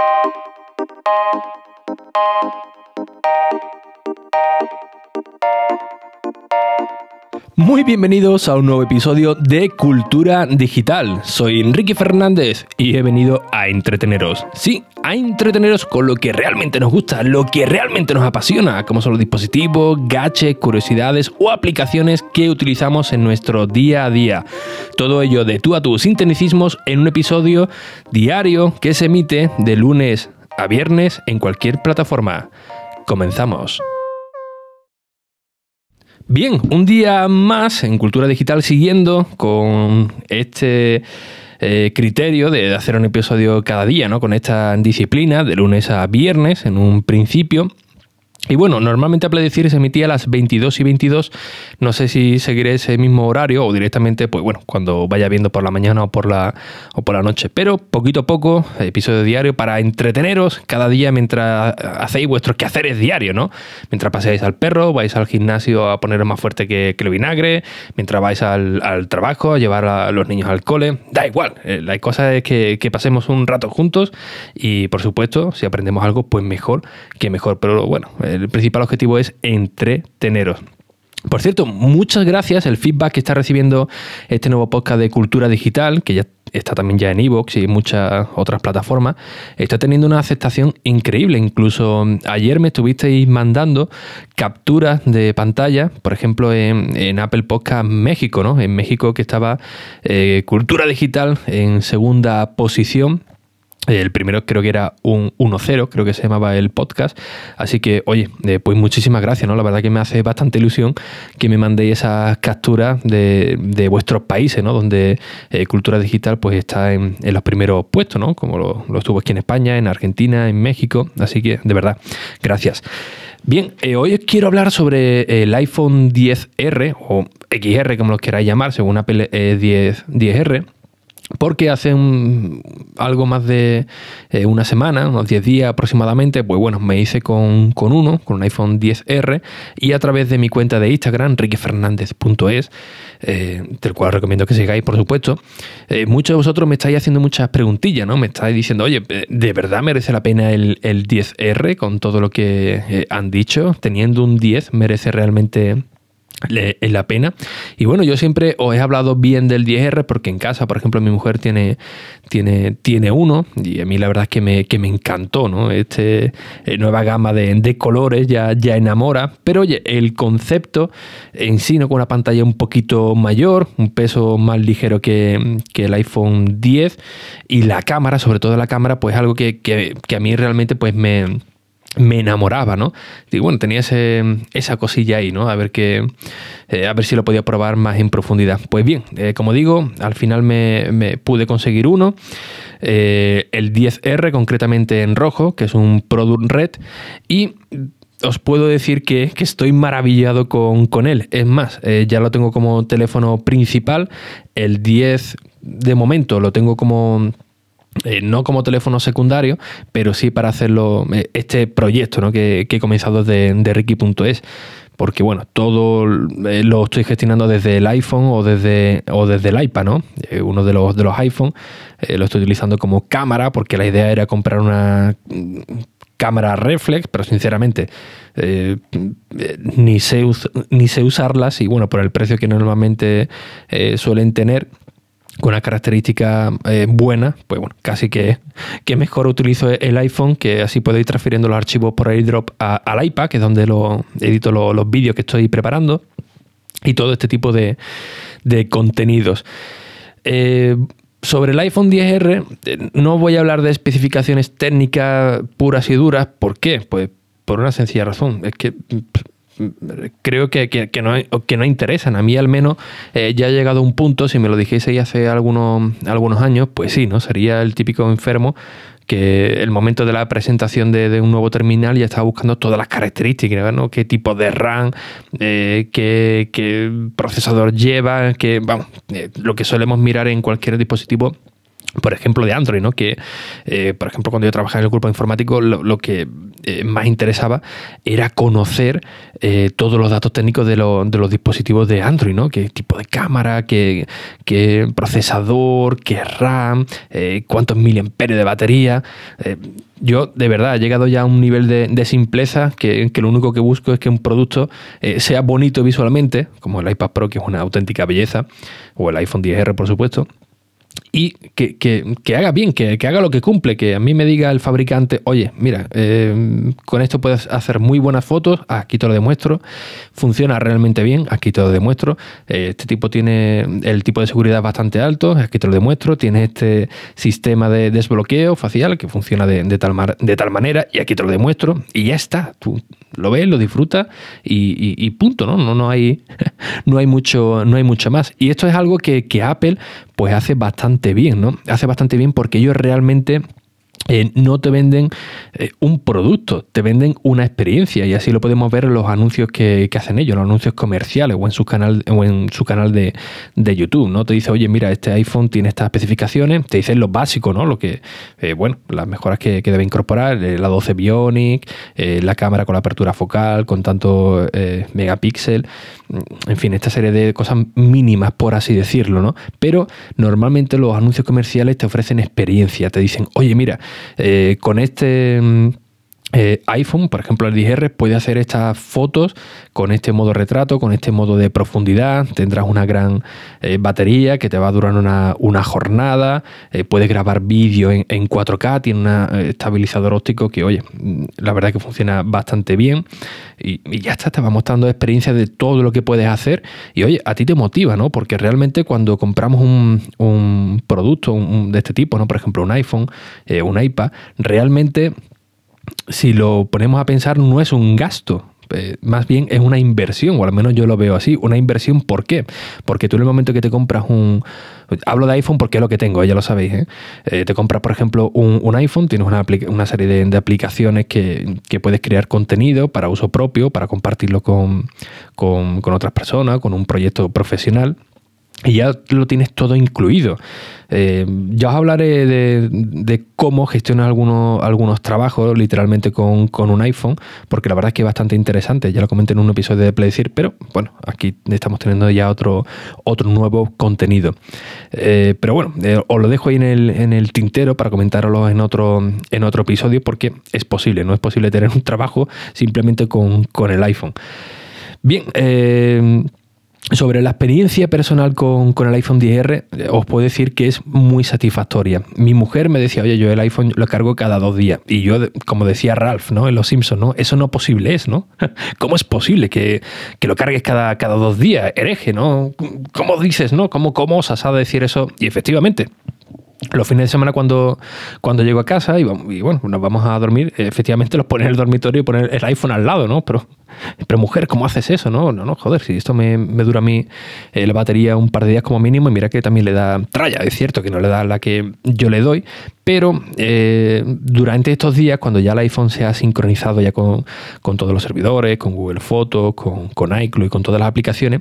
Thank you. Muy bienvenidos a un nuevo episodio de Cultura Digital. Soy Enrique Fernández y he venido a entreteneros. Sí, a entreteneros con lo que realmente nos gusta, lo que realmente nos apasiona, como son los dispositivos, gadgets, curiosidades o aplicaciones que utilizamos en nuestro día a día. Todo ello de tú a tú sin tecnicismos en un episodio diario que se emite de lunes a viernes en cualquier plataforma. Comenzamos. Bien, un día más en Cultura Digital siguiendo con este eh, criterio de hacer un episodio cada día, ¿no? Con esta disciplina de lunes a viernes en un principio. Y bueno, normalmente a Decir se emitía a las 22 y 22. No sé si seguiré ese mismo horario o directamente, pues bueno, cuando vaya viendo por la mañana o por la, o por la noche. Pero poquito a poco, episodio diario para entreteneros cada día mientras hacéis vuestros quehaceres diarios, ¿no? Mientras paseáis al perro, vais al gimnasio a poneros más fuerte que, que el vinagre, mientras vais al, trabajo, a llevar a los niños al cole. Da igual, eh, la cosa es que, que pasemos un rato juntos y por supuesto, si aprendemos algo, pues mejor que mejor. Pero bueno, el principal objetivo es entreteneros. Por cierto, muchas gracias el feedback que está recibiendo este nuevo podcast de Cultura Digital, que ya está también ya en Evox y muchas otras plataformas, está teniendo una aceptación increíble. Incluso ayer me estuvisteis mandando capturas de pantalla, por ejemplo, en, Apple Podcast México, ¿no? En México que estaba eh, Cultura Digital en segunda posición el primero creo que era un 1-0, creo que se llamaba el podcast. Así que, oye, eh, pues muchísimas gracias, ¿no? La verdad que me hace bastante ilusión que me mandéis esas capturas de, vuestros países, ¿no? Donde eh, Cultura Digital pues está en, los primeros puestos, ¿no? Como lo, estuvo aquí en España, en Argentina, en México. Así que, de verdad, gracias. Bien, eh, hoy os quiero hablar sobre el iPhone 10R o XR, como lo queráis llamar, según Apple 10, 10R porque hace algo más de eh, una semana, unos 10 días aproximadamente, pues bueno, me hice con, uno, con un iPhone 10R, y a través de mi cuenta de Instagram, riquefernandez.es, eh, del cual recomiendo que sigáis, por supuesto, eh, muchos de vosotros me estáis haciendo muchas preguntillas, ¿no? Me estáis diciendo, oye, ¿de verdad merece la pena el, el 10R con todo lo que han dicho? Teniendo un 10, ¿merece realmente es la pena. Y bueno, yo siempre os he hablado bien del 10R porque en casa, por ejemplo, mi mujer tiene, tiene, tiene uno y a mí la verdad es que me, que me encantó, ¿no? Este eh, nueva gama de, de, colores ya, ya enamora, pero oye, el concepto en sí, ¿no? Con una pantalla un poquito mayor, un peso más ligero que, que el iPhone 10 y la cámara, sobre todo la cámara, pues algo que, que, que a mí realmente pues me me enamoraba, ¿no? Y bueno, tenía esa cosilla ahí, ¿no? A ver, que, eh, a ver si lo podía probar más en profundidad. Pues bien, eh, como digo, al final me, pude conseguir uno, eh, el 10R concretamente en rojo, que es un Product Red, y os puedo decir que, estoy maravillado con, con, él. Es más, ya lo tengo como teléfono principal, el 10 de momento lo tengo como eh, no como teléfono secundario, pero sí para hacerlo, eh, este proyecto ¿no? que, he comenzado de, de Ricky.es. Porque bueno, todo eh, lo estoy gestionando desde el iPhone o desde, o desde el iPad, ¿no? uno de los, de los iPhone lo estoy utilizando como cámara porque la idea era comprar una mm, cámara reflex, pero sinceramente ni, sé ni sé usarlas y bueno, por el precio que normalmente suelen tener, con una característica eh, buena, pues bueno, casi que, que, mejor utilizo el iPhone, que así puedo ir transfiriendo los archivos por airdrop al iPad, que es donde lo, edito los vídeos que estoy preparando, y todo este tipo de, contenidos. Eh, sobre el iPhone 10R, eh, no voy a hablar de especificaciones técnicas puras y duras. ¿Por qué? Pues por una sencilla razón. Es que creo que, que, no, que no interesan. A mí al menos eh, ya ha llegado un punto, si me lo dijese hace algunos, algunos años, pues sí, ¿no? Sería el típico enfermo que el momento de la presentación de, un nuevo terminal ya estaba buscando todas las características, ¿no? qué tipo de RAM, eh, qué, procesador lleva, que, vamos, eh, lo que solemos mirar en cualquier dispositivo por ejemplo, de Android, ¿no? Que, eh, por ejemplo, cuando yo trabajaba en el grupo informático, lo, que eh, más interesaba era conocer eh, todos los datos técnicos de, de, los dispositivos de Android, ¿no? Qué tipo de cámara, qué, qué procesador, qué RAM, cuántos miliamperios de batería. yo, de verdad, he llegado ya a un nivel de, simpleza que, que, lo único que busco es que un producto sea bonito visualmente, como el iPad Pro, que es una auténtica belleza, o el iPhone 10R, por supuesto y que, haga bien, que, haga lo que cumple, que a mí me diga el fabricante, oye, mira, eh, con esto puedes hacer muy buenas fotos, aquí te lo demuestro, funciona realmente bien, aquí te lo demuestro, eh, este tipo tiene el tipo de seguridad bastante alto, aquí te lo demuestro, tiene este sistema de desbloqueo facial que funciona de, tal, de tal manera y aquí te lo demuestro y ya está, tú lo ves, lo disfrutas y, punto, ¿no? No, no, hay, no, hay mucho, no hay mucho más. Y esto es algo que, que Apple pues hace bastante bien, ¿no? Hace bastante bien porque ellos realmente eh, no te venden eh, un producto, te venden una experiencia y así lo podemos ver en los anuncios que, hacen ellos, los anuncios comerciales o en su canal, o en su canal de, YouTube, ¿no? Te dice, oye, mira, este iPhone tiene estas especificaciones, te dicen lo básico, ¿no? Lo que, eh, bueno, las mejoras que, debe incorporar, la 12 Bionic, la cámara con la apertura focal, con tanto megapíxel, en fin, esta serie de cosas mínimas, por así decirlo, ¿no? Pero normalmente los anuncios comerciales te ofrecen experiencia, te dicen, oye, mira, eh, con este mm, eh, iPhone, por ejemplo el 10R, puede hacer estas fotos con este modo retrato, con este modo de profundidad. Tendrás una gran eh, batería que te va a durar una, jornada. puedes grabar vídeo en, 4K, tiene un estabilizador óptico que, oye, mm, la verdad que funciona bastante bien. Y, ya está, te va mostrando experiencia de todo lo que puedes hacer. Y oye, a ti te motiva, ¿no? Porque realmente cuando compramos un, producto de este tipo, ¿no? Por ejemplo, un iPhone, un iPad, realmente si lo ponemos a pensar, no es un gasto. Eh, más bien es una inversión, o al menos yo lo veo así. Una inversión, ¿por qué? Porque tú en el momento que te compras un. Hablo de iPhone porque es lo que tengo, ya lo sabéis. ¿eh? Eh, te compras, por ejemplo, un, iPhone, tienes una, serie de, aplicaciones que, puedes crear contenido para uso propio, para compartirlo con, con otras personas, con un proyecto profesional y ya lo tienes todo incluido. Eh, ya os hablaré de, cómo gestionar algunos, algunos trabajos literalmente con, un iPhone, porque la verdad es que es bastante interesante. Ya lo comenté en un episodio de Playcir, pero bueno, aquí estamos teniendo ya otro, otro nuevo contenido. Eh, pero bueno, eh, os lo dejo ahí en el, en el tintero para comentarlo en otro, en otro episodio, porque es posible, no es posible tener un trabajo simplemente con, con el iPhone. Bien, sobre la experiencia personal con, el iPhone 10R, eh, os puedo decir que es muy satisfactoria. Mi mujer me decía, oye, yo el iPhone lo cargo cada dos días. Y yo, como decía Ralph, ¿no? En Los Simpsons, ¿no? Eso no posible es, ¿no? ¿Cómo es posible que, lo cargues cada, cada dos días? Hereje, ¿no? ¿Cómo dices, no? ¿Cómo, cómo osas a decir eso? Y efectivamente, los fines de semana cuando, cuando llego a casa y, bueno, nos vamos a dormir, efectivamente los pones en el dormitorio y poner el iPhone al lado, ¿no? Pero pero mujer, ¿cómo haces eso? No, no, no, joder, si esto me, dura a mí eh, la batería un par de días como mínimo y mira que también le da tralla, es cierto que no le da la que yo le doy, pero eh, durante estos días, cuando ya el iPhone se ha sincronizado ya con, todos los servidores, con Google Fotos, con, con iCloud y con todas las aplicaciones,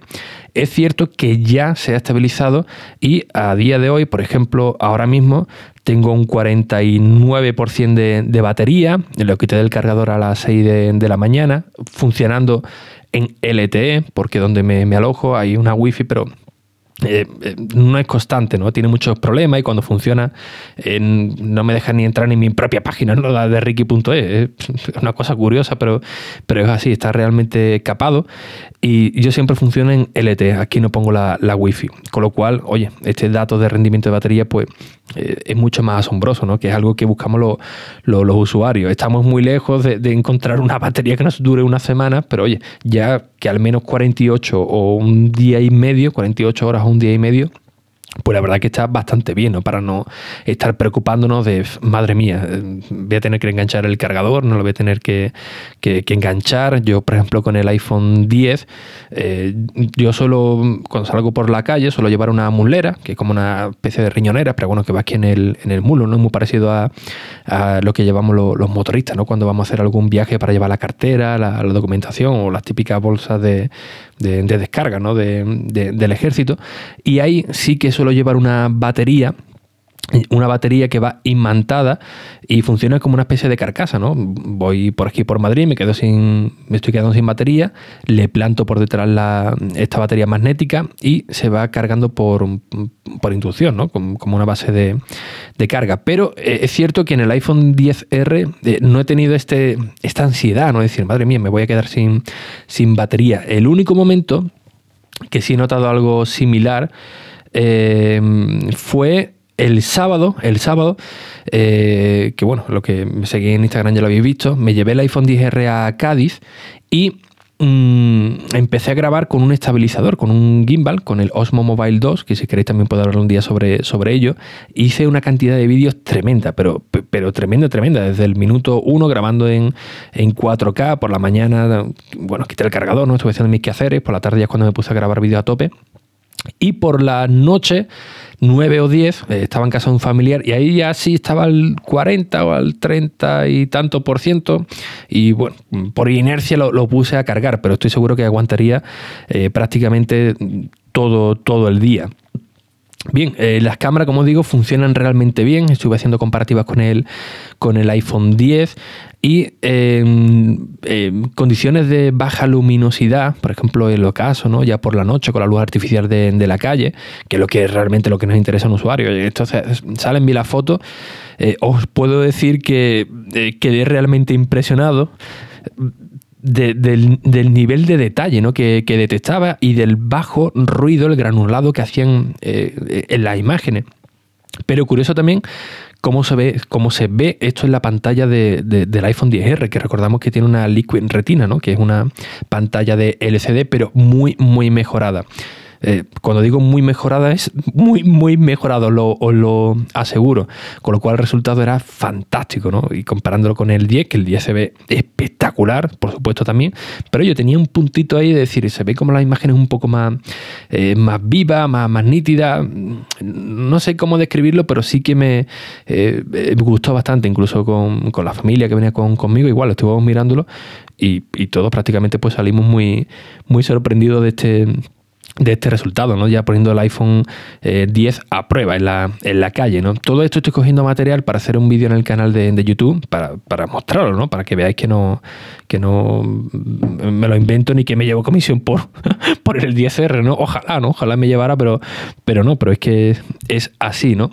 es cierto que ya se ha estabilizado y a día de hoy, por ejemplo, ahora mismo tengo un 49% de, de, batería, lo quité del cargador a las 6 de, la mañana, funcionando en LTE, porque donde me, me alojo hay una wifi, pero eh, eh, no es constante, ¿no? Tiene muchos problemas y cuando funciona no me deja ni entrar ni mi propia página, ¿no? La de Ricky.es. Es una cosa curiosa, pero, pero es así, está realmente capado. Y yo siempre funciono en LTE, aquí no pongo la, la Wi-Fi. Con lo cual, oye, este dato de rendimiento de batería, pues eh, es mucho más asombroso, ¿no? Que es algo que buscamos los usuarios. Estamos muy lejos de, de, encontrar una batería que nos dure una semana, pero oye, ya que al menos 48 o un día y medio, 48 horas o un día y medio, pues la verdad que está bastante bien, ¿no? Para no estar preocupándonos de, madre mía, voy a tener que enganchar el cargador, no lo voy a tener que, enganchar. Yo, por ejemplo, con el iPhone 10, eh, yo solo, cuando salgo por la calle, suelo llevar una mulera, que es como una especie de riñonera, pero bueno, que va aquí en el, en el mulo, ¿no? Muy parecido a, lo que llevamos los motoristas, ¿no? Cuando vamos a hacer algún viaje para llevar la cartera, la documentación o las típicas bolsas de, de, descarga ¿no? del ejército. Y ahí sí que suelo llevar una batería una batería que va imantada y funciona como una especie de carcasa, ¿no? Voy por aquí por Madrid, me quedo sin, me estoy quedando sin batería, le planto por detrás esta batería magnética y se va cargando por, por inducción, ¿no? Como, una base de, carga. Pero eh, es cierto que en el iPhone 10R eh, no he tenido este, esta ansiedad, ¿no? Decir, madre mía, me voy a quedar sin, sin batería. El único momento que sí he notado algo similar eh, fue el sábado, el sábado, eh, que bueno, lo que me seguí en Instagram ya lo habéis visto, me llevé el iPhone 10R a Cádiz y mm, empecé a grabar con un estabilizador, con un gimbal, con el Osmo Mobile 2, que si queréis también puedo hablar un día sobre, sobre ello. Hice una cantidad de vídeos tremenda, pero, pero tremenda, tremenda. Desde el minuto 1 grabando en, en 4K, por la mañana, bueno, quité el cargador, no estuve haciendo mis quehaceres, por la tarde ya es cuando me puse a grabar vídeos a tope. Y por la noche 9 o 10, eh, estaba en casa de un familiar y ahí ya sí estaba al 40 o al 30 y tanto por ciento y bueno, por inercia lo, puse a cargar, pero estoy seguro que aguantaría eh, prácticamente todo, todo el día. Bien, eh, las cámaras, como digo, funcionan realmente bien. Estuve haciendo comparativas con el, con el iPhone 10 y en condiciones de baja luminosidad, por ejemplo, en el ocaso, ¿no? ya por la noche con la luz artificial de, la calle, que es lo que es realmente lo que nos interesa a un usuario. Entonces, salen bien las fotos. Eh, os puedo decir que eh, quedé realmente impresionado del, nivel de detalle ¿no? que, detectaba y del bajo ruido, el granulado que hacían eh, en las imágenes. Pero curioso también cómo se ve, cómo se ve esto en la pantalla del iPhone 10R, que recordamos que tiene una Liquid Retina, ¿no? que es una pantalla de LCD, pero muy, muy mejorada. Eh, cuando digo muy mejorada es muy, muy mejorado, os lo aseguro. Con lo cual el resultado era fantástico, ¿no? Y comparándolo con el 10, que el 10 se ve espectacular, por supuesto también, pero yo tenía un puntito ahí de decir, se ve como la imagen es un poco más, eh, más viva, más, más nítida. No sé cómo describirlo, pero sí que me, eh, gustó bastante, incluso con, la familia que venía conmigo, igual, estuvimos mirándolo y, y todos prácticamente pues salimos muy, muy sorprendidos de este de este resultado, ¿no? Ya poniendo el iPhone 10 eh, a prueba en la, en la calle, ¿no? Todo esto estoy cogiendo material para hacer un vídeo en el canal de, YouTube para, para, mostrarlo, ¿no? Para que veáis que no, que no me lo invento ni que me llevo comisión por, por el 10R, ¿no? Ojalá, ¿no? Ojalá me llevara, pero, pero no, pero es que es así, ¿no?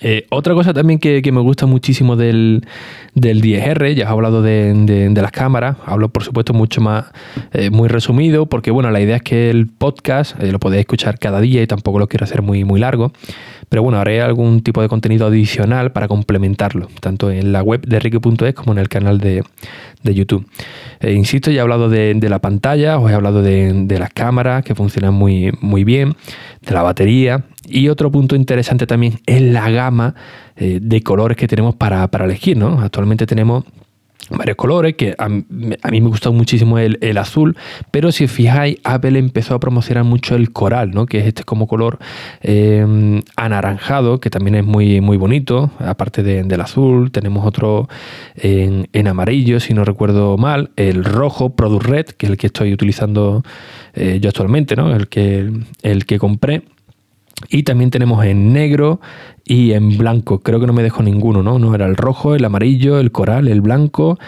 Eh, otra cosa también que, me gusta muchísimo del, 10R, ya he hablado de, las cámaras, hablo por supuesto mucho más, eh, muy resumido, porque bueno, la idea es que el podcast eh, lo podéis escuchar cada día y tampoco lo quiero hacer muy, muy largo, pero bueno, haré algún tipo de contenido adicional para complementarlo, tanto en la web de Ricky.es como en el canal de, YouTube. insisto, ya he hablado de, la pantalla, os he hablado de, las cámaras que funcionan muy, muy bien, de la batería y otro punto interesante también es la gama eh, de colores que tenemos para, elegir. ¿no? Actualmente tenemos varios colores, que a, mí me gusta muchísimo el, azul, pero si os fijáis, Apple empezó a promocionar mucho el coral, ¿no? que es este como color em, anaranjado, que también es muy, muy bonito, aparte del azul, tenemos otro en, amarillo, si no recuerdo mal, el rojo, Product Red, que es el que estoy utilizando eh, yo actualmente, ¿no? el, que, el que compré. Y también tenemos en negro y en blanco. Creo que no me dejo ninguno, ¿no? No era el rojo, el amarillo, el coral, el blanco,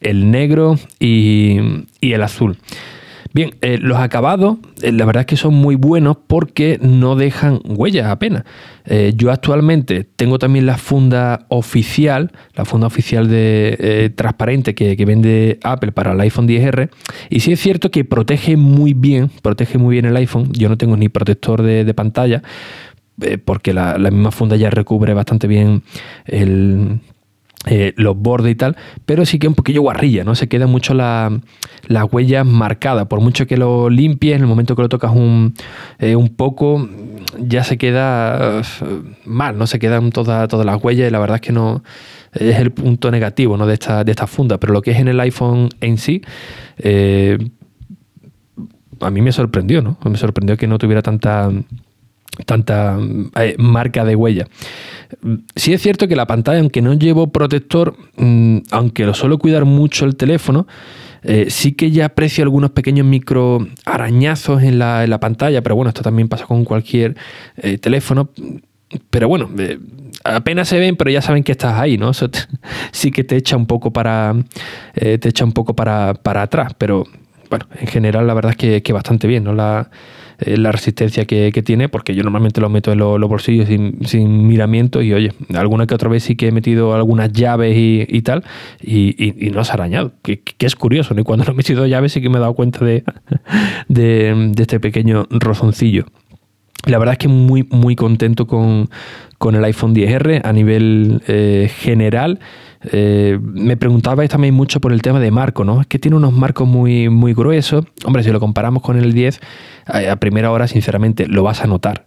el negro y, y el azul. Bien, eh, los acabados, eh, la verdad es que son muy buenos porque no dejan huellas apenas. Eh, yo actualmente tengo también la funda oficial, la funda oficial de transparente que, vende Apple para el iPhone 10R. Y sí es cierto que protege muy bien, protege muy bien el iPhone. Yo no tengo ni protector de, pantalla porque la, misma funda ya recubre bastante bien el, eh, los bordes y tal, pero sí que un poquillo guarrilla, ¿no? Se queda mucho la, la huella marcada. Por mucho que lo limpies, en el momento que lo tocas un, eh, un poco, ya se queda eh, mal, ¿no? Se quedan todas todas las huellas y la verdad es que no es el punto negativo ¿no? de, esta, de esta funda. Pero lo que es en el iPhone en sí, a mí me sorprendió, ¿no? Me sorprendió que no tuviera tanta tanta marca de huella. Sí es cierto que la pantalla, aunque no llevo protector, mm, aunque lo suelo cuidar mucho el teléfono, eh, sí que ya aprecio algunos pequeños micro arañazos en la, pantalla, pero bueno, esto también pasa con cualquier eh, teléfono. pero bueno, eh, apenas se ven, pero ya saben que estás ahí, ¿no? Eso sí que te echa un poco para, eh, te echa un poco para, para, atrás, pero bueno, en general la verdad es que, bastante bien, ¿no? La, eh, resistencia que, tiene, porque yo normalmente lo meto en los, bolsillos sin, miramiento y oye, alguna que otra vez sí que he metido algunas llaves y, tal y, no se ha arañado, que, es curioso, ¿no? y cuando no he metido llaves sí que me he dado cuenta de, de, este pequeño rozoncillo. La verdad es que muy, muy contento con, el iPhone 10R a nivel eh, general. Eh, me preguntabais también mucho por el tema de marco, ¿no? Es que tiene unos marcos muy, muy gruesos. Hombre, si lo comparamos con el 10, a primera hora, sinceramente, lo vas a notar.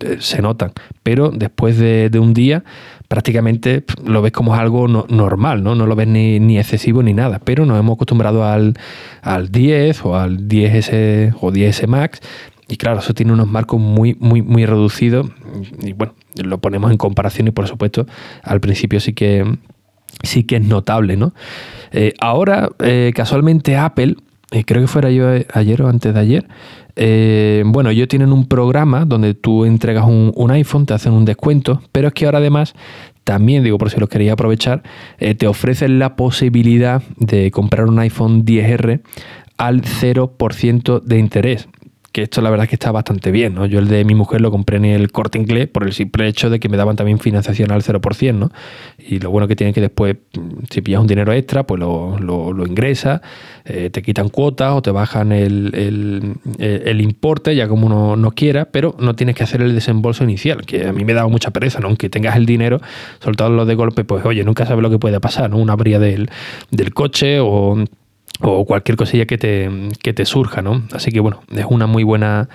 Eh, se notan. Pero después de, un día, prácticamente lo ves como algo normal, ¿no? No lo ves ni, excesivo ni nada. Pero nos hemos acostumbrado al, al 10 o al 10S o 10S Max. Y claro, eso tiene unos marcos muy, muy, muy reducidos. Y bueno, lo ponemos en comparación y por supuesto, al principio sí que sí que es notable, ¿no? Eh, ahora, eh, casualmente Apple, eh, creo que fuera yo ayer o antes de ayer, bueno, ellos tienen un programa donde tú entregas un, iPhone, te hacen un descuento, pero es que ahora además también, digo por si lo quería aprovechar, te ofrecen la posibilidad de comprar un iPhone 10R al 0% de interés que esto la verdad es que está bastante bien, ¿no? Yo el de mi mujer lo compré en el corte inglés por el simple hecho de que me daban también financiación al 0%, ¿no? Y lo bueno que tiene que después, si pillas un dinero extra, pues lo, lo, ingresas, eh, te quitan cuotas o te bajan el, el, importe, ya como uno no quiera, pero no tienes que hacer el desembolso inicial, que a mí me daba mucha pereza, ¿no? Aunque tengas el dinero, soltarlo de golpe, pues oye, nunca sabes lo que puede pasar, ¿no? Una abría del, del coche o o cualquier cosilla que te, que te surja, ¿no? Así que bueno, es una muy buena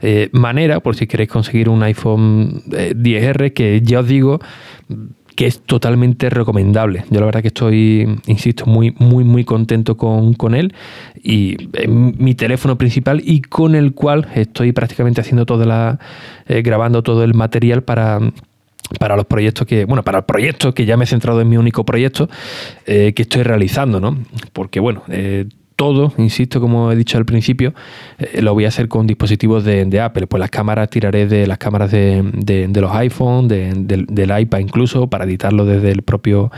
eh, manera por si queréis conseguir un iPhone 10R eh, que ya os digo que es totalmente recomendable. Yo la verdad que estoy, insisto, muy, muy, muy contento con, él y es mi teléfono principal y con el cual estoy prácticamente haciendo toda la, eh, grabando todo el material para para los proyectos que, bueno, para el proyecto que ya me he centrado en mi único proyecto eh, que estoy realizando, ¿no? Porque, bueno, eh, todo, insisto, como he dicho al principio, eh, lo voy a hacer con dispositivos de, Apple. Pues las cámaras tiraré de las cámaras de, los iPhone, del iPad incluso, para editarlo desde el propio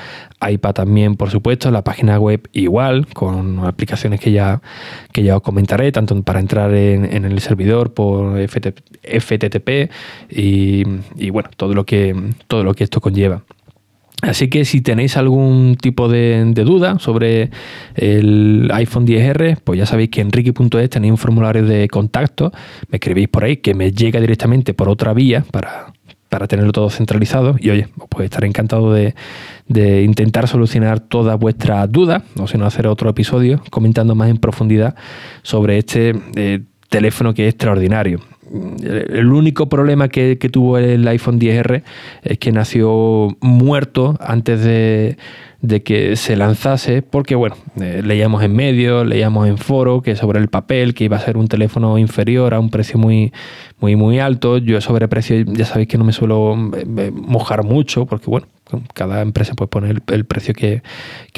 iPad también, por supuesto. La página web igual, con aplicaciones que ya, que ya os comentaré, tanto para entrar en, el servidor por FTTP y, y, bueno, todo lo que, todo lo que esto conlleva. Así que si tenéis algún tipo de, duda sobre el iPhone 10R, pues ya sabéis que en Ricky.es tenéis un formulario de contacto, me escribís por ahí, que me llega directamente por otra vía para, tenerlo todo centralizado. Y oye, pues estaré encantado de, intentar solucionar todas vuestras dudas, o si no, hacer otro episodio comentando más en profundidad sobre este eh, teléfono que es extraordinario el único problema que, tuvo el iPhone 10R es que nació muerto antes de, que se lanzase, porque bueno, eh, leíamos en medios, leíamos en foro que sobre el papel que iba a ser un teléfono inferior a un precio muy, muy, muy alto. Yo sobre precio ya sabéis que no me suelo eh, mojar mucho, porque bueno, cada empresa puede poner el, precio que,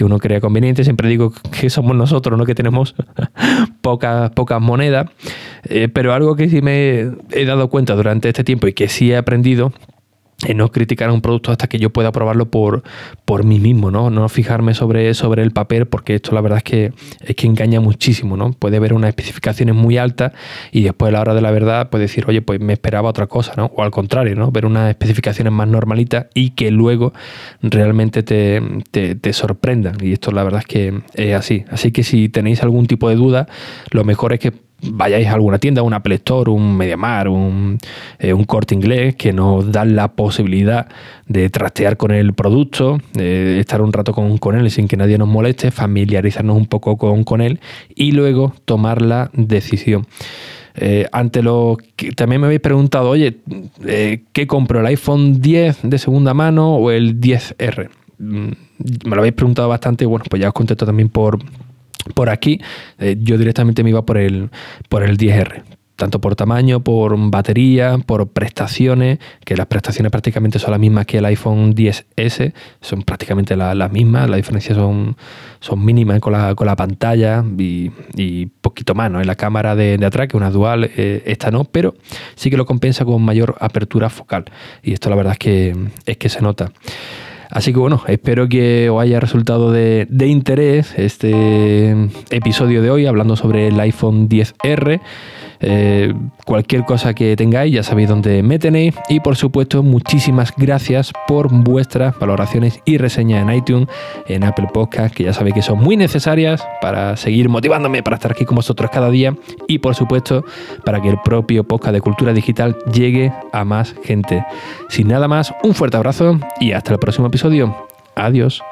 uno crea conveniente. Siempre digo que somos nosotros, ¿no? Que tenemos pocas, pocas monedas. Eh, pero algo que sí me he dado cuenta durante este tiempo y que sí he aprendido en no criticar un producto hasta que yo pueda probarlo por, por mí mismo, ¿no? No fijarme sobre, sobre el papel, porque esto la verdad es que es que engaña muchísimo, ¿no? Puede haber unas especificaciones muy altas y después a la hora de la verdad puede decir, oye, pues me esperaba otra cosa, ¿no? O al contrario, ¿no? Ver unas especificaciones más normalitas y que luego realmente te, te, te sorprendan. Y esto la verdad es que es así. Así que si tenéis algún tipo de duda, lo mejor es que vayáis a alguna tienda, un Apple Store, un Mediamar, un, eh, un corte inglés, que nos dan la posibilidad de trastear con el producto, de estar un rato con, con, él sin que nadie nos moleste, familiarizarnos un poco con, con él y luego tomar la decisión. Eh, ante lo que también me habéis preguntado, oye, eh, ¿qué compro? ¿El iPhone 10 de segunda mano o el 10R? Mm, me lo habéis preguntado bastante, bueno, pues ya os contesto también por, por aquí, eh, yo directamente me iba por el, por el 10R. tanto por tamaño, por batería, por prestaciones, que las prestaciones prácticamente son las mismas que el iPhone 10S, son prácticamente las mismas, la diferencia son, son mínimas con la, con la pantalla y, poquito más, ¿no? En la cámara de, atrás, que una dual, eh, esta no, pero sí que lo compensa con mayor apertura focal. Y esto la verdad es que, es que se nota. Así que bueno, espero que os haya resultado de, interés este episodio de hoy hablando sobre el iPhone 10R. Eh, cualquier cosa que tengáis, ya sabéis dónde me tenéis. Y por supuesto, muchísimas gracias por vuestras valoraciones y reseñas en iTunes, en Apple Podcast, que ya sabéis que son muy necesarias para seguir motivándome para estar aquí con vosotros cada día. Y por supuesto, para que el propio podcast de cultura digital llegue a más gente. Sin nada más, un fuerte abrazo y hasta el próximo episodio. Adiós.